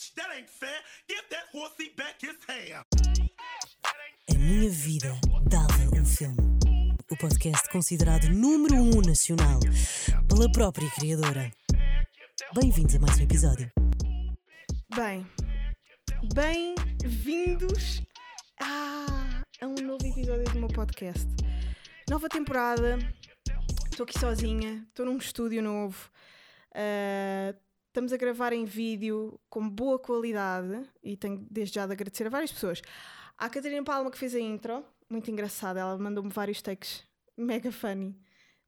bitch, that ain't fair. Give that horsey back his hair. A Minha Vida Dava um Filme. O podcast considerado número um nacional pela própria criadora. Bem-vindos a mais um episódio. Bem, bem-vindos a, a um novo episódio do meu podcast. Nova temporada, estou aqui sozinha, estou num estúdio novo. ah, estamos a gravar em vídeo com boa qualidade e tenho desde já de agradecer a várias pessoas. À Catarina Palma que fez a intro, muito engraçada, ela mandou-me vários takes mega funny,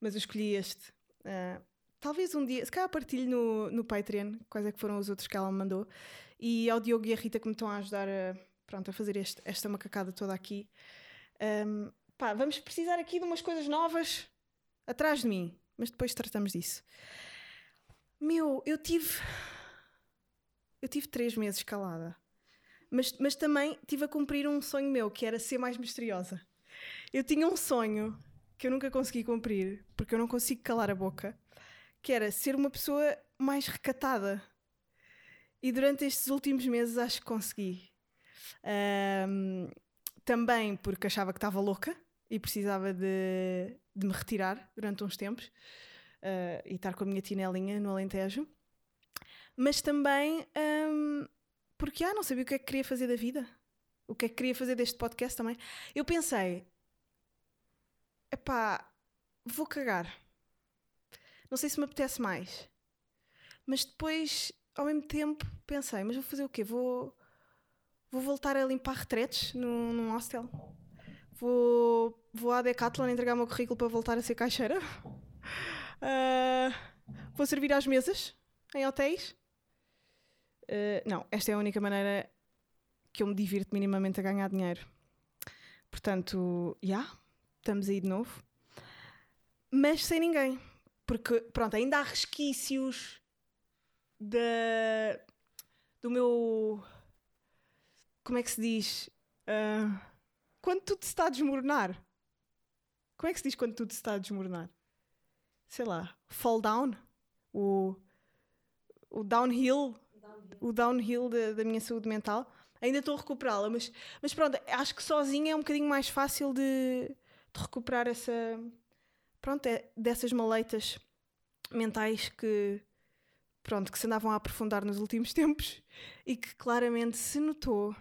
mas eu escolhi este. Ah, talvez um dia, se calhar partilho no, no Patreon quais é que foram os outros que ela me mandou. E ao Diogo e a Rita que me estão a ajudar a, pronto, a fazer este- esta macacada toda aqui. Ahm, pá, vamos precisar aqui de umas coisas novas atrás de mim, mas depois tratamos disso. Meu, eu tive. Eu tive três meses calada. Mas, mas também tive a cumprir um sonho meu, que era ser mais misteriosa. Eu tinha um sonho que eu nunca consegui cumprir, porque eu não consigo calar a boca, que era ser uma pessoa mais recatada. E durante estes últimos meses acho que consegui. Ahm, também porque achava que estava louca e precisava de, de me retirar durante uns tempos ah, e estar com a minha tinelinha no Alentejo. Mas também ahm, porque ah, não sabia o que é que queria fazer da vida. O que é que queria fazer deste podcast também. Eu pensei, epá, vou cagar. Não sei se me apetece mais. Mas depois, ao mesmo tempo, pensei, mas vou fazer o quê? Vou, vou voltar a limpar retretes num, num hostel? Vou, vou à Decathlon entregar o meu currículo para voltar a ser caixeira? Ah, vou servir às mesas em hotéis? Ah, não, esta é a única maneira que eu me divirto minimamente a ganhar dinheiro. Portanto, já, estamos aí de novo. Mas sem ninguém. Porque, pronto, ainda há resquícios da, do meu. Como é que se diz? Ah, quando tudo se está a desmoronar. Como é que se diz quando tudo se está a desmoronar? Sei lá, fall down? O, o downhill? O downhill da, da minha saúde mental. Ainda estou a recuperá-la, mas, mas pronto, acho que sozinha é um bocadinho mais fácil de, de recuperar essa. Pronto, é dessas maleitas mentais que pronto, que se andavam a aprofundar nos últimos tempos e que claramente se notou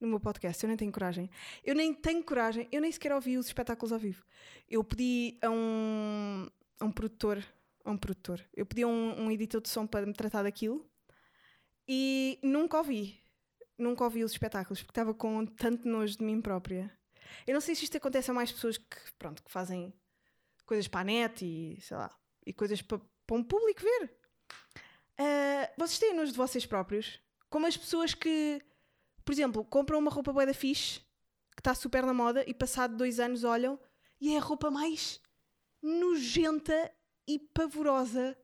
no meu podcast. Eu nem tenho coragem. Eu nem tenho coragem, eu nem sequer ouvi os espetáculos ao vivo. Eu pedi a um, a um produtor, a um produtor, eu pedi a um, um editor de som para me tratar daquilo e nunca ouvi. Nunca ouvi os espetáculos porque estava com tanto nojo de mim própria. Eu não sei se isto acontece a mais pessoas que, pronto, que fazem coisas para a net e sei lá, e coisas para, para um público ver. Ah, vocês têm nojo de vocês próprios? Como as pessoas que, por exemplo, compram uma roupa bué da fixe, que está super na moda, e passado dois anos olham e é a roupa mais nojenta e pavorosa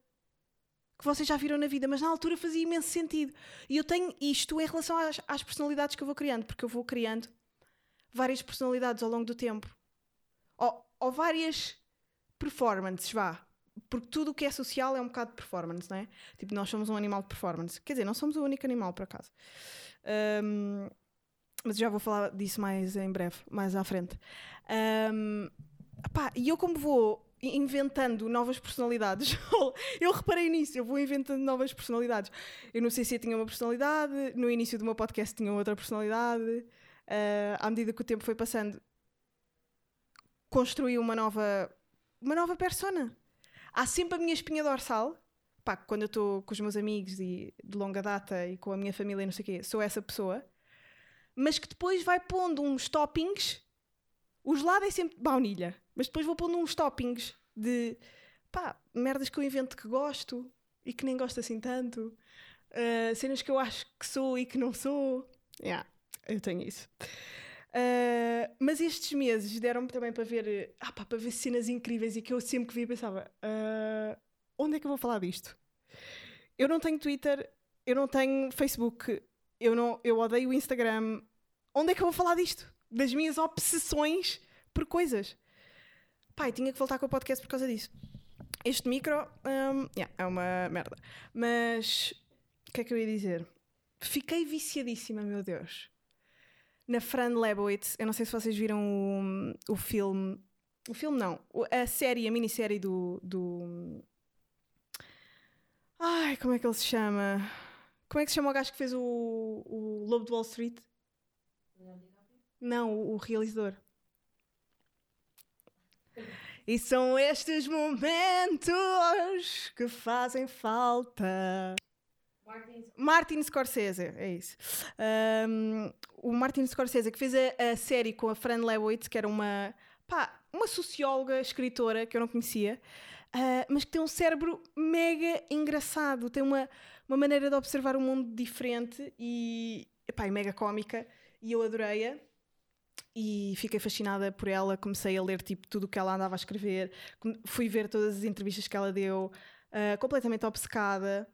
que vocês já viram na vida, mas na altura fazia imenso sentido. E eu tenho isto em relação às, às personalidades que eu vou criando, porque eu vou criando várias personalidades ao longo do tempo. Ou, ou várias performances, vá. Porque tudo o que é social é um bocado de performance, não é? Tipo, nós somos um animal de performance. Quer dizer, não somos o único animal, por acaso. Ahm, mas já vou falar disso mais em breve, mais à frente. Pá, e eu como vou inventando novas personalidades, eu reparei nisso, eu vou inventando novas personalidades. Eu não sei se eu tinha uma personalidade, no início do meu podcast tinha outra personalidade. Ah, à medida que o tempo foi passando, construí uma nova, uma nova persona. Há sempre a minha espinha dorsal. Pá, quando eu estou com os meus amigos e de longa data e com a minha família não sei o quê, sou essa pessoa. Mas que depois vai pondo uns toppings. O gelado é sempre baunilha. Mas depois vou pondo uns toppings de pá, merdas que eu invento que gosto e que nem gosto assim tanto. Ah, cenas que eu acho que sou e que não sou. Yeah, eu tenho isso. Uh, mas estes meses deram-me também para ver, ah, pá, para ver cenas incríveis e que eu sempre que via pensava: uh, onde é que eu vou falar disto? Eu não tenho Twitter, eu não tenho Facebook, eu, não, eu odeio o Instagram. Onde é que eu vou falar disto? Das minhas obsessões por coisas. Pai, tinha que voltar com o podcast por causa disso. Este micro um, yeah, é uma merda. Mas o que é que eu ia dizer? fiquei viciadíssima, meu Deus. Na Fran Lebowitz, eu não sei se vocês viram o, o filme. O filme não, a série, a minissérie do, do. Ai, como é que ele se chama? Como é que se chama o gajo que fez o, o Lobo de Wall Street? Não, o, o realizador. E são estes momentos que fazem falta. Martin Scorsese, é isso. Um, o Martin Scorsese que fez a, a série com a Fran Lebowitz, que era uma, pá, uma socióloga, escritora que eu não conhecia, ah, mas que tem um cérebro mega engraçado, tem uma, uma maneira de observar o mundo diferente e, pá, é mega cómica. E eu adorei-a e fiquei fascinada por ela. Comecei a ler tipo, tudo o que ela andava a escrever, fui ver todas as entrevistas que ela deu, ah, completamente obcecada.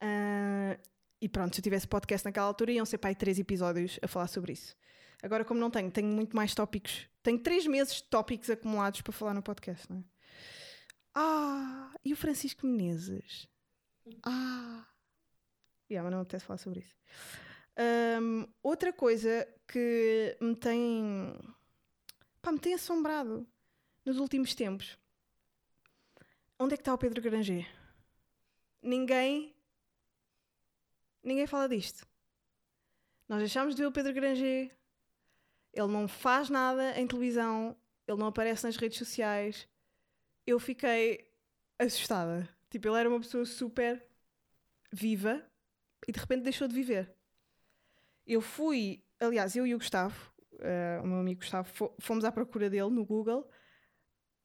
Ah, e pronto, se eu tivesse podcast naquela altura, iam ser pai três episódios a falar sobre isso. Agora, como não tenho, tenho muito mais tópicos. Tenho três meses de tópicos acumulados para falar no podcast, não é? Ah, e o Francisco Menezes? Ah, yeah, mas não apetece falar sobre isso. Ahm, outra coisa que me tem, pá, me tem assombrado nos últimos tempos. Onde é que está o Pedro Granger? Ninguém ninguém fala disto. Nós deixámos de ver o Pedro Granger. Ele não faz nada em televisão, ele não aparece nas redes sociais. Eu fiquei assustada. Tipo, ele era uma pessoa super viva e de repente deixou de viver. Eu fui, aliás, eu e o Gustavo, eh, o meu amigo Gustavo, fo- fomos à procura dele no Google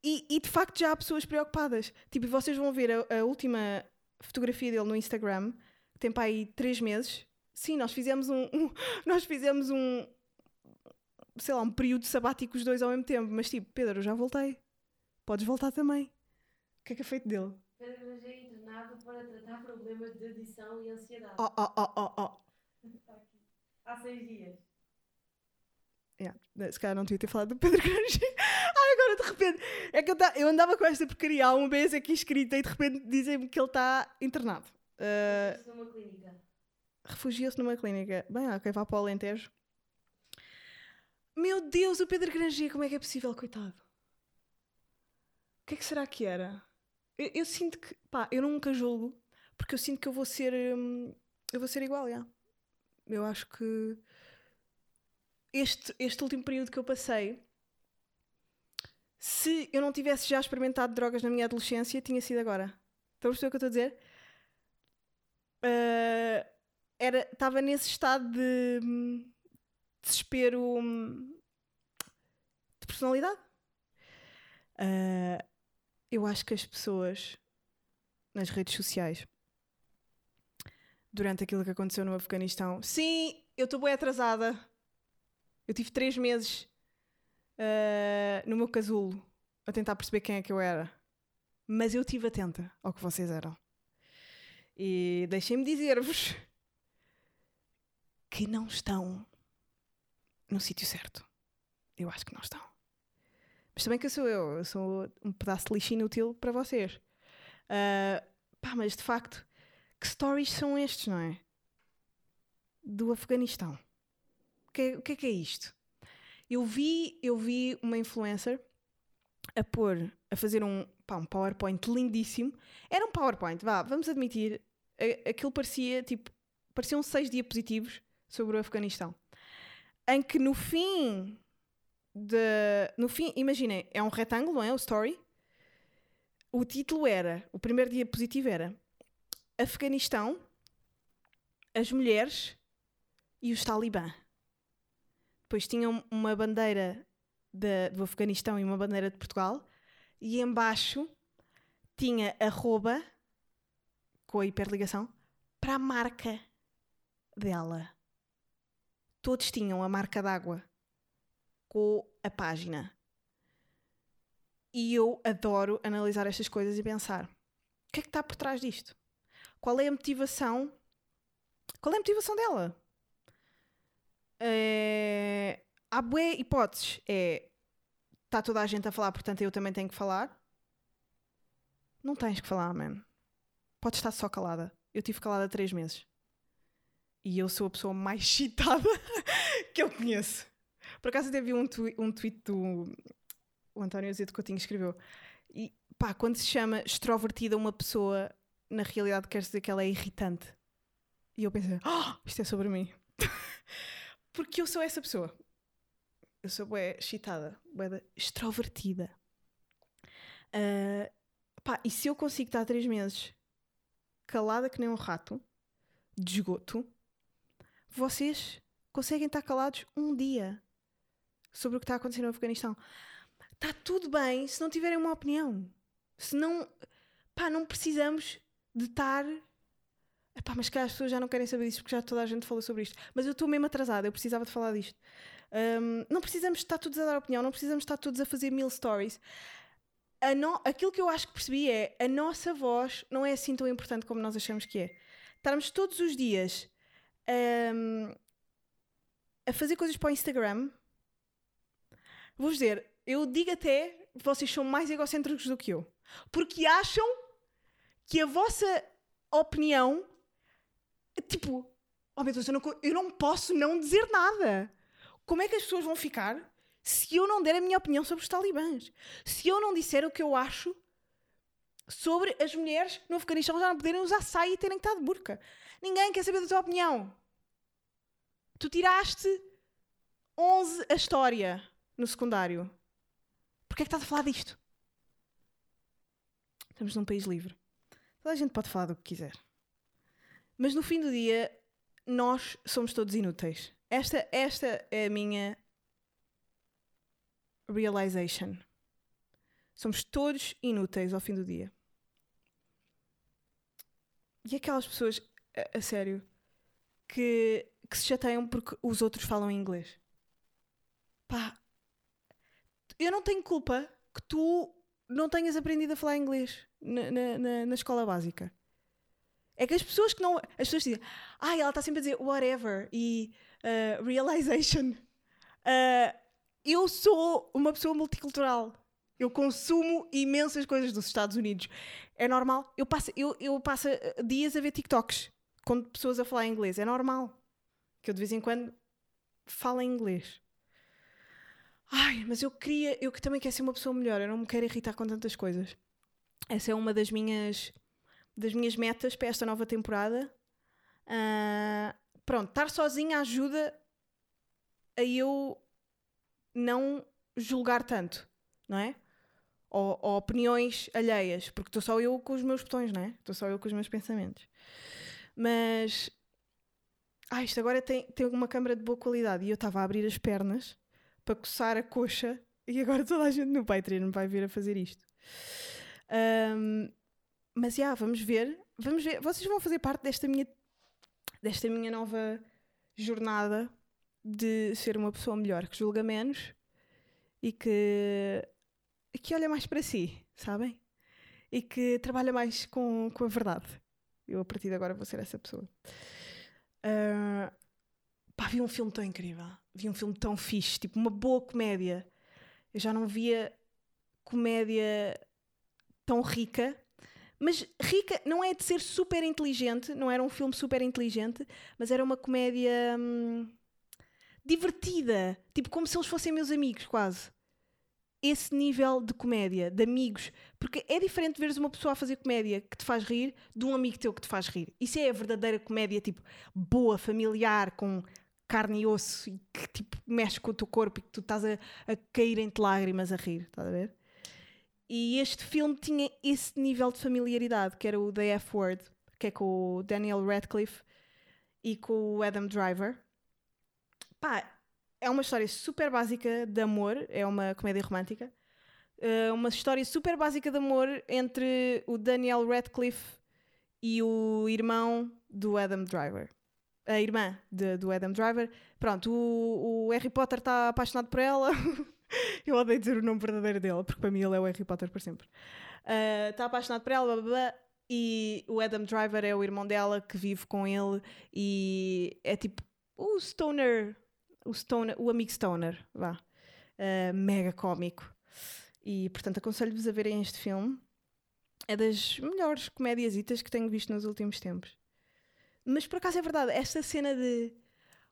e, e, de facto já há pessoas preocupadas. Tipo, vocês vão ver a, a última fotografia dele no Instagram, que tem para aí três meses. Sim, nós fizemos um, um- nós fizemos um, sei lá, um período sabático os dois ao mesmo tempo. Mas tipo, Pedro, eu já voltei. Podes voltar também. O que é que é feito dele? Pedro é internado para tratar problemas de adição e ansiedade. Oh, oh, oh, oh, oh. Há seis dias. Yeah, se calhar não devia ter falado do Pedro Granger. Ai, agora de repente. É que eu, ta- eu andava com esta porcaria há um mês aqui escrita e de repente dizem-me que ele está internado. Uh, Estou numa clínica. Refugiou-se numa clínica. Bem, ok, vá para o Alentejo. Meu Deus, o Pedro Granger, como é que é possível, coitado? O que é que será que era? Eu, eu sinto que, pá, eu nunca julgo, porque eu sinto que eu vou ser, hum, eu vou ser igual, já. Eu acho que este, este último período que eu passei, se eu não tivesse já experimentado drogas na minha adolescência, tinha sido agora. Estão a perceber o que eu estou a dizer? Ah, era estava nesse estado de desespero hum, de personalidade. Ah, eu acho que as pessoas nas redes sociais durante aquilo que aconteceu no Afeganistão, sim, eu estou bem atrasada. Eu tive três meses ah, no meu casulo a tentar perceber quem é que eu era. Mas eu estive atenta ao que vocês eram. E deixem-me dizer-vos que não estão no sítio certo. Eu acho que não estão. Mas também que eu sou eu. Eu sou um pedaço de lixo inútil para vocês. Ah, pá, mas de facto, que stories são estes, não é? Do Afeganistão. O que, é- que é que é isto? Eu vi, eu vi uma influencer a pôr, a fazer um, pá, um PowerPoint lindíssimo. Era um PowerPoint, vá, vamos admitir, aquilo parecia, tipo, pareciam seis diapositivos sobre o Afeganistão. Em que no fim de, no fim, imaginem, é um retângulo, não é? O story. O título era, o primeiro diapositivo era Afeganistão, as mulheres e os talibã. Depois tinham uma bandeira da- do Afeganistão e uma bandeira de Portugal. E embaixo tinha arroba com a hiperligação para a marca dela. Todos tinham a marca d'água com a página. E eu adoro analisar estas coisas e pensar: o que é que está por trás disto? Qual é a motivação? Qual é a motivação dela? É... Há bué hipóteses. É está toda a gente a falar, portanto eu também tenho que falar. Não tens que falar, man. Podes estar só calada. Eu tive calada três meses. E eu sou a pessoa mais excitada que eu conheço. Por acaso vi um, twi- um tweet do o António Azevedo Coutinho escreveu. E pá, quando se chama extrovertida uma pessoa, na realidade quer dizer que ela é irritante. E eu pensei, ah, isto é sobre mim. Porque eu sou essa pessoa. Eu sou bué excitada, bué da- extrovertida. Ah, pá, e se eu consigo estar três meses calada que nem um rato, de esgoto, vocês conseguem estar calados um dia sobre o que está acontecendo no Afeganistão. Está tudo bem se não tiverem uma opinião. Se não, pá, não precisamos de estar. Epá, mas que as pessoas já não querem saber disso porque já toda a gente falou sobre isto. Mas eu estou mesmo atrasada, eu precisava de falar disto. Hum, não precisamos estar todos a dar opinião, não precisamos estar todos a fazer mil stories. No- Aquilo que eu acho que percebi é a nossa voz não é assim tão importante como nós achamos que é. Estarmos todos os dias hum, a fazer coisas para o Instagram. Vou dizer, eu digo até vocês são mais egocêntricos do que eu. Porque acham que a vossa opinião tipo, oh meu Deus, eu não, eu não posso não dizer nada. Como é que as pessoas vão ficar se eu não der a minha opinião sobre os talibãs? Se eu não disser o que eu acho sobre as mulheres no Afeganistão já não poderem usar saia e terem que estar de burca? Ninguém quer saber da tua opinião. Tu tiraste 11 a história no secundário. Porquê é que estás a falar disto? Estamos num país livre. Toda a gente pode falar do que quiser. Mas no fim do dia, nós somos todos inúteis. Esta, esta é a minha realization. Somos todos inúteis ao fim do dia. E aquelas pessoas, a, a sério, que, que se chateiam porque os outros falam inglês. Pá, eu não tenho culpa que tu não tenhas aprendido a falar inglês na, na, na- na escola básica. É que as pessoas que não. As pessoas dizem, ah, ela está sempre a dizer whatever e uh, realization. Uh, eu sou uma pessoa multicultural. Eu consumo imensas coisas dos Estados Unidos. É normal. Eu passo, eu, eu passo uh, dias a ver TikToks com pessoas a falar inglês. É normal. Que eu de vez em quando falo em inglês. Ai, mas eu queria. Eu que também quero ser uma pessoa melhor. Eu não me quero irritar com tantas coisas. Essa é uma das minhas das minhas metas para esta nova temporada. Ah, pronto, estar sozinha ajuda a eu não julgar tanto, não é? Ou, ou opiniões alheias, porque estou só eu com os meus botões, não é? Estou só eu com os meus pensamentos. Mas. Ah, isto agora tem, tem uma câmara de boa qualidade e eu estava a abrir as pernas para coçar a coxa e agora toda a gente no Patreon vai vir a fazer isto. Ahm, mas já, vamos ver. Vamos ver. Vocês vão fazer parte desta minha, desta minha nova jornada de ser uma pessoa melhor, que julga menos e que, que olha mais para si, sabem? E que trabalha mais com, com a verdade. Eu, a partir de agora, vou ser essa pessoa. Ah, pá, vi um filme tão incrível. Vi um filme tão fixe, tipo uma boa comédia. Eu já não via comédia tão rica. Mas rica não é de ser super inteligente, não era um filme super inteligente, mas era uma comédia hum, divertida, tipo como se eles fossem meus amigos, quase. Esse nível de comédia, de amigos, porque é diferente veres uma pessoa a fazer comédia que te faz rir de um amigo teu que te faz rir. Isso é a verdadeira comédia, tipo, boa, familiar, com carne e osso e que tipo mexe com o teu corpo e que tu estás a, a cair entre lágrimas a rir, estás a ver? E este filme tinha esse nível de familiaridade, que era o The F Word, que é com o Daniel Radcliffe e com o Adam Driver. Pá, é uma história super básica de amor, é uma comédia romântica. Uh, uma história super básica de amor entre o Daniel Radcliffe e o irmão do Adam Driver. A irmã de- do Adam Driver. Pronto, o, o Harry Potter está apaixonado por ela. Eu odeio dizer o nome verdadeiro dele, porque para mim ele é o Harry Potter por sempre. Ah, Está apaixonado por ela, blá, blá, blá, e o Adam Driver é o irmão dela que vive com ele e é tipo o stoner, o, stoner, o amigo stoner, vá. Ah, mega cómico. E portanto aconselho-vos a verem este filme. É das melhores comédiasitas que tenho visto nos últimos tempos. Mas por acaso é verdade, esta cena de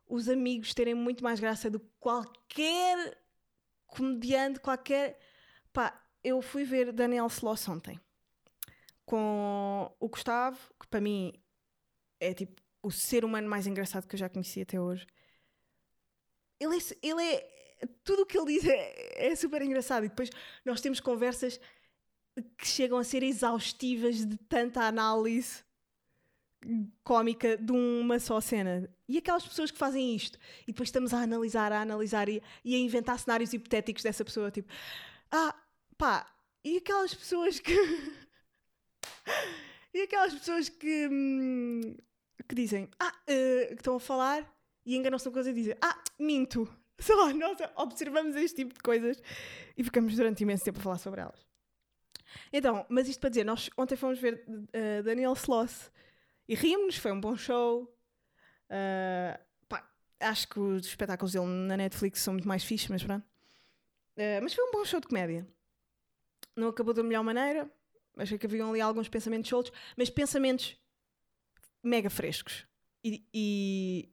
os amigos terem muito mais graça do que qualquer comediante, qualquer. Pá, eu fui ver Daniel Sloss ontem com o Gustavo, que para mim é tipo o ser humano mais engraçado que eu já conheci até hoje. Ele é, ele é tudo o que ele diz é, é super engraçado. E depois nós temos conversas que chegam a ser exaustivas de tanta análise cómica de uma só cena. E aquelas pessoas que fazem isto e depois estamos a analisar, a analisar e, e a inventar cenários hipotéticos dessa pessoa, tipo, ah, pá, e aquelas pessoas que. e aquelas pessoas que. hum, que dizem, ah, eh, que estão a falar e enganam-se na coisa e dizem, ah, minto. Só nós observamos este tipo de coisas e ficamos durante imenso tempo a falar sobre elas. Então, mas isto para dizer, nós ontem fomos ver eh, Daniel Sloss e rimos, foi um bom show. Uh, pá, acho que os espetáculos dele na Netflix são muito mais fixes, mas pronto. Uh, mas foi um bom show de comédia. Não acabou da melhor maneira. Achei que haviam ali alguns pensamentos soltos, mas pensamentos mega frescos. E, e,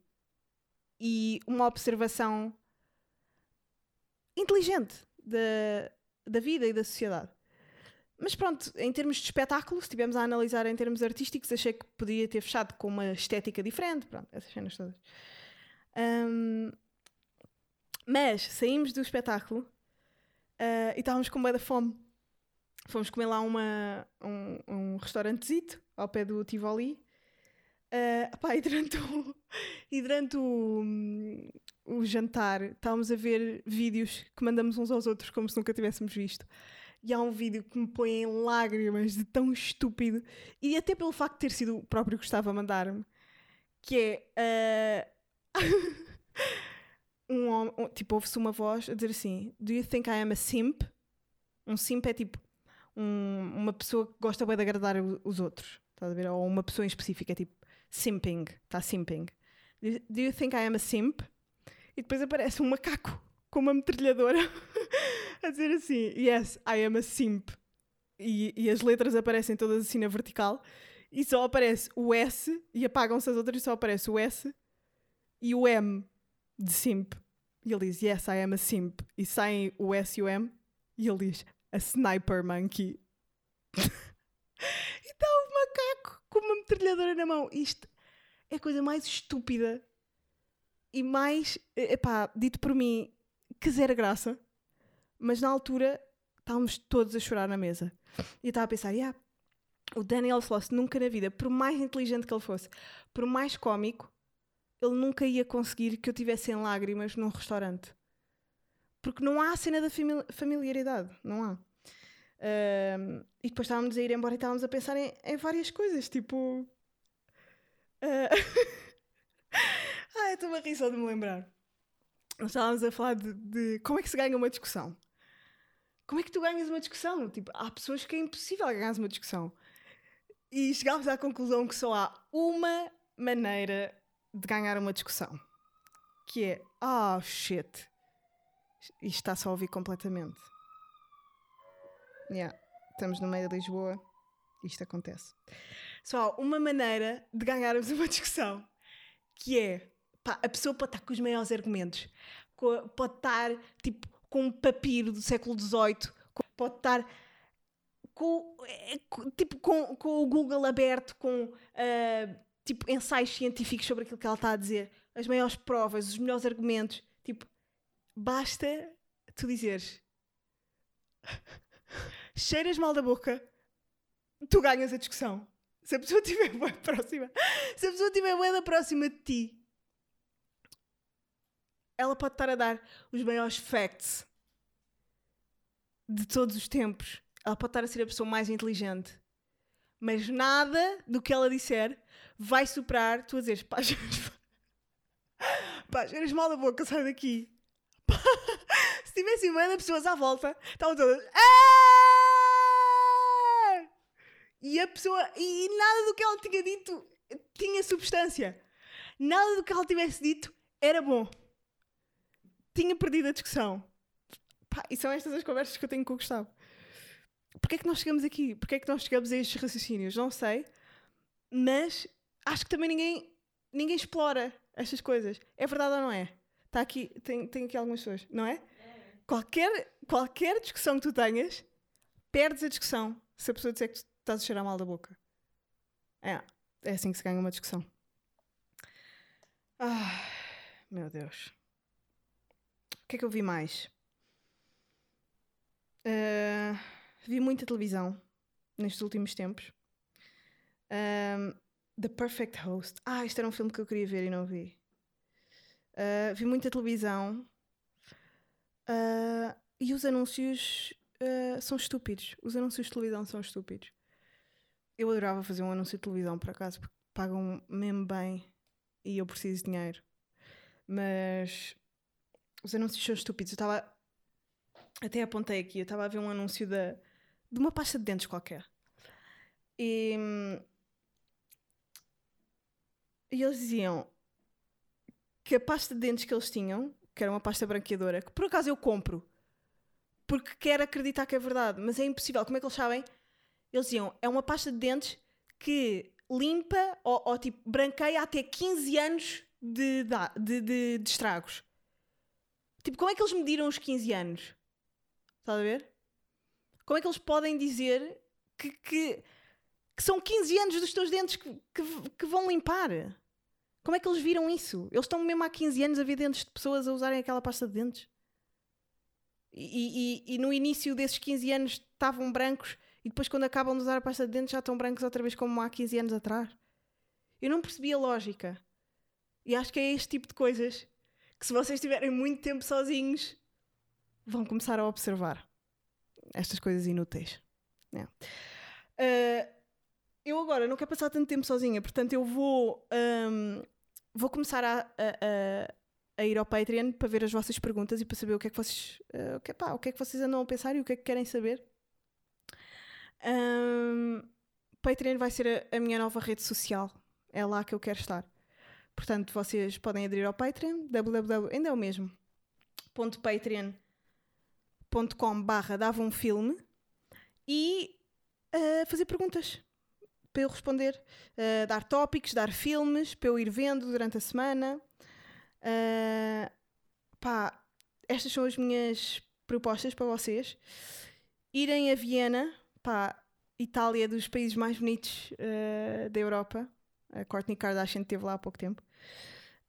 e uma observação inteligente da, da vida e da sociedade. Mas pronto, em termos de espetáculo, se estivermos a analisar em termos artísticos, achei que podia ter fechado com uma estética diferente, pronto, essas cenas todas. Ahm, mas saímos do espetáculo ah, e estávamos com da fome. Fomos comer lá uma, um, um restaurantezito ao pé do Tivoli. Pá, e durante o, e durante o, o jantar estávamos a ver vídeos que mandamos uns aos outros como se nunca tivéssemos visto. E há um vídeo que me põe em lágrimas de tão estúpido, e até pelo facto de ter sido o próprio Gustavo a mandar-me, que é. ah, um, hom- um- tipo, ouve-se uma voz a dizer assim: Do you think I am a simp? Um simp é tipo um- uma pessoa que gosta bem de agradar os outros, estás a ver? Ou uma pessoa em específico, é tipo simping, está simping. Do Do you think I am a simp? E depois aparece um macaco com uma metralhadora a dizer assim: Yes, I am a simp. E, e as letras aparecem todas assim na vertical e só aparece o S e apagam-se as outras e só aparece o S e o M de simp. E ele diz: Yes, I am a simp. E saem o S e o M e ele diz: A sniper monkey. e está o macaco com uma metralhadora na mão. Isto é a coisa mais estúpida e mais, epá, dito por mim, que zero graça. Mas na altura estávamos todos a chorar na mesa. E eu estava a pensar, yeah, o Daniel Sloss nunca na vida, por mais inteligente que ele fosse, por mais cómico, ele nunca ia conseguir que eu tivesse em lágrimas num restaurante. Porque não há a cena da famili- familiaridade, não há. E depois estávamos a ir embora e estávamos a pensar em, em várias coisas, tipo. ah, Ai, estou-me a rir só de me lembrar. Nós estávamos a falar de, de como é que se ganha uma discussão. Como é que tu ganhas uma discussão? Tipo, há pessoas que é impossível ganhar uma discussão. E chegámos à conclusão que só há uma maneira de ganhar uma discussão. Que é, ah, shit. Isto está só a ouvir completamente. Yeah. Estamos no meio de Lisboa. Isto acontece. Só há uma maneira de ganharmos uma discussão. Que é, pá, a pessoa pode estar com os maiores argumentos. Pode estar, tipo, com um papiro do século XVIII. Pode estar com, eh, tipo, com, com o Google aberto, com ah, tipo, ensaios científicos sobre aquilo que ela está a dizer, as maiores provas, os melhores argumentos. Tipo, basta tu dizeres cheiras mal da boca, tu ganhas a discussão. Se a pessoa estiver bem próxima, se a pessoa estiver bem da próxima de ti, ela pode estar a dar os maiores facts de todos os tempos. Ela pode estar a ser a pessoa mais inteligente. Mas nada do que ela disser vai superar tu a dizeres pá, pá, mal da boca, sai daqui. Pá, se tivessem bem de pessoas à volta, estavam todas. "Ah!" E a pessoa. E nada do que ela tinha dito tinha substância. Nada do que ela tivesse dito era bom. Tinha perdido a discussão. Pá, e são estas as conversas que eu tenho com o Gustavo. Porquê é que nós chegamos aqui? Porquê é que nós chegamos a estes raciocínios? Não sei. Mas acho que também ninguém ninguém explora estas coisas. É verdade ou não é? Está aqui, tem, tem aqui algumas pessoas, não é? Qualquer, qualquer discussão que tu tenhas, perdes a discussão se a pessoa disser que tu estás a cheirar mal da boca. É, é assim que se ganha uma discussão. Ah, meu Deus. O que é que eu vi mais? Ah, vi muita televisão nestes últimos tempos. Ahm, The Perfect Host. Ah, isto era um filme que eu queria ver e não vi. Ah, vi muita televisão. Ah, e os anúncios ah, são estúpidos. Os anúncios de televisão são estúpidos. Eu adorava fazer um anúncio de televisão, por acaso, porque pagam mesmo bem e eu preciso de dinheiro. Mas os anúncios são estúpidos. Eu estava. Até apontei aqui, eu estava a ver um anúncio da, de uma pasta de dentes qualquer. E, e eles diziam que a pasta de dentes que eles tinham, que era uma pasta branqueadora, que por acaso eu compro, porque quero acreditar que é verdade, mas é impossível. Como é que eles sabem? Eles diziam, é uma pasta de dentes que limpa ou, ou tipo branqueia até 15 anos de, de, de, de estragos. Tipo, como é que eles mediram os 15 anos? Estás a ver? Como é que eles podem dizer que, que, que são 15 anos dos teus dentes que, que, que vão limpar? Como é que eles viram isso? Eles estão mesmo há 15 anos a ver dentes de pessoas a usarem aquela pasta de dentes. E, e- e no início desses 15 anos estavam brancos e depois, quando acabam de usar a pasta de dentes, já estão brancos outra vez como há 15 anos atrás. Eu não percebi a lógica. E acho que é este tipo de coisas que, se vocês estiverem muito tempo sozinhos, vão começar a observar estas coisas inúteis. É. Ah, eu agora não quero passar tanto tempo sozinha, portanto eu vou, ahm, vou começar a, a- a- a ir ao Patreon para ver as vossas perguntas e para saber o que é que vocês, ah, o que, pá, o que é que vocês andam a pensar e o que é que querem saber. Ahm, Patreon vai ser a, a minha nova rede social. É lá que eu quero estar. Portanto, vocês podem aderir ao Patreon, www, ainda é o mesmo, patreon.com barra dava um filme e ah, fazer perguntas para eu responder, Ah, dar tópicos, dar filmes para eu ir vendo durante a semana. Ah, pá, estas são as minhas propostas para vocês. Irem a Viena, pá, Itália dos países mais bonitos ah, da Europa. A Courtney Kardashian esteve lá há pouco tempo.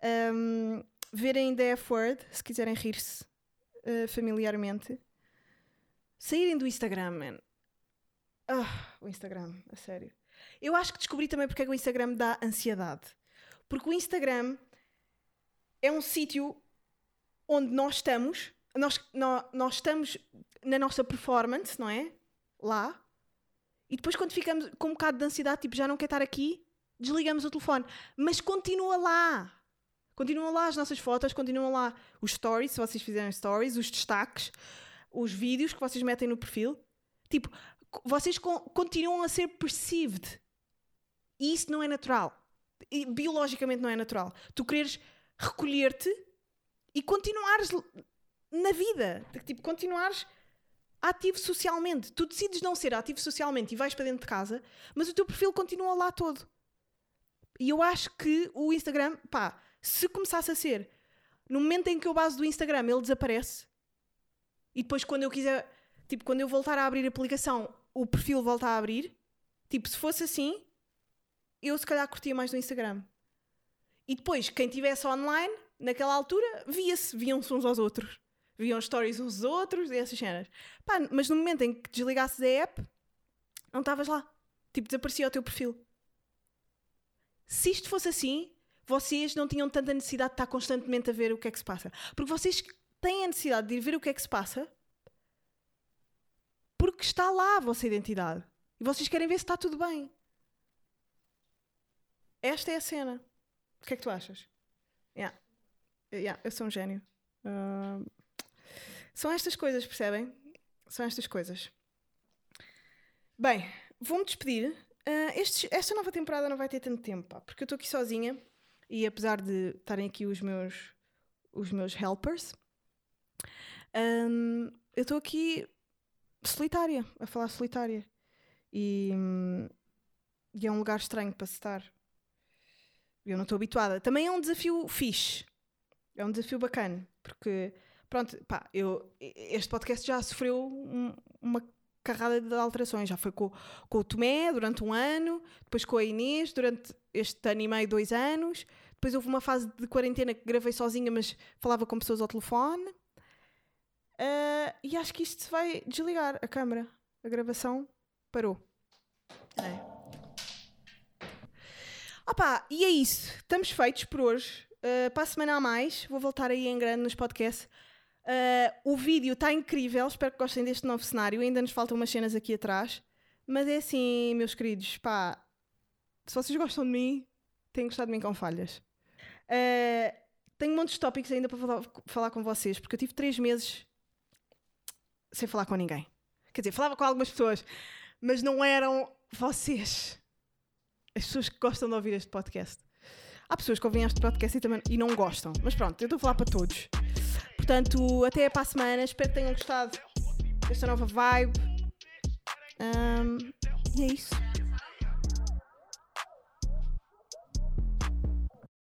Ahm, verem The F-Word, se quiserem rir-se ah, familiarmente. Saírem do Instagram, man. Ah, o Instagram, a sério. Eu acho que descobri também porque é que o Instagram dá ansiedade. Porque o Instagram é um sítio onde nós estamos, nós, nó- nós estamos na nossa performance, não é? Lá. E depois, quando ficamos com um bocado de ansiedade, tipo, já não quer estar aqui, desligamos o telefone. Mas continua lá. Continuam lá as nossas fotos, continuam lá os stories, se vocês fizerem stories, os destaques, os vídeos que vocês metem no perfil. Tipo, vocês con- continuam a ser perceived. E isso não é natural. E biologicamente não é natural. Tu quereres recolher-te e continuares na vida. Tipo, continuares ativo socialmente. Tu decides não ser ativo socialmente e vais para dentro de casa, mas o teu perfil continua lá todo. E eu acho que o Instagram, pá, se começasse a ser no momento em que eu base do Instagram ele desaparece e depois quando eu quiser, tipo, quando eu voltar a abrir a aplicação, o perfil volta a abrir, tipo, se fosse assim, eu se calhar curtia mais do Instagram. E depois, quem estivesse online, naquela altura, via-se, viam-se uns aos outros. Viam stories uns outros e essas cenas. Pá, mas no momento em que desligasses a app, não estavas lá. Tipo, desaparecia o teu perfil. Se isto fosse assim, vocês não tinham tanta necessidade de estar constantemente a ver o que é que se passa. Porque vocês têm a necessidade de ir ver o que é que se passa porque está lá a vossa identidade. E vocês querem ver se está tudo bem. Esta é a cena. O que é que tu achas? Yeah. Yeah, eu sou um gênio. Ah, são estas coisas, percebem? São estas coisas. Bem, vou-me despedir. Ah, esta nova temporada não vai ter tanto tempo, pá, porque eu estou aqui sozinha e apesar de estarem aqui os meus, os meus helpers, hum, eu estou aqui solitária, a falar solitária. E, hum, e é um lugar estranho para se estar. eu não estou habituada. Também é um desafio fixe. É um desafio bacana. Porque, pronto, pá, eu, este podcast já sofreu um- uma carrada de alterações. Já foi com, com o Tomé durante um ano, depois com a Inês durante este ano e meio, dois anos. Depois houve uma fase de quarentena que gravei sozinha, mas falava com pessoas ao telefone. Ah, e acho que isto se vai desligar a câmara. A gravação parou. É. Opá, e é isso. Estamos feitos por hoje. Uh, para a semana a mais, vou voltar aí em grande nos podcasts. Uh, o vídeo está incrível, espero que gostem deste novo cenário. Ainda nos faltam umas cenas aqui atrás. Mas é assim, meus queridos, pá, se vocês gostam de mim, têm gostado de mim com falhas. Uh, tenho de tópicos ainda para falar, falar com vocês, porque eu tive três meses sem falar com ninguém. Quer dizer, falava com algumas pessoas, mas não eram vocês. As pessoas que gostam de ouvir este podcast. Há pessoas que ouvem este podcast e, também, e não gostam. Mas pronto, eu estou a falar para todos. Portanto, até para a semana. Espero que tenham gostado desta nova vibe. Um, e é isso.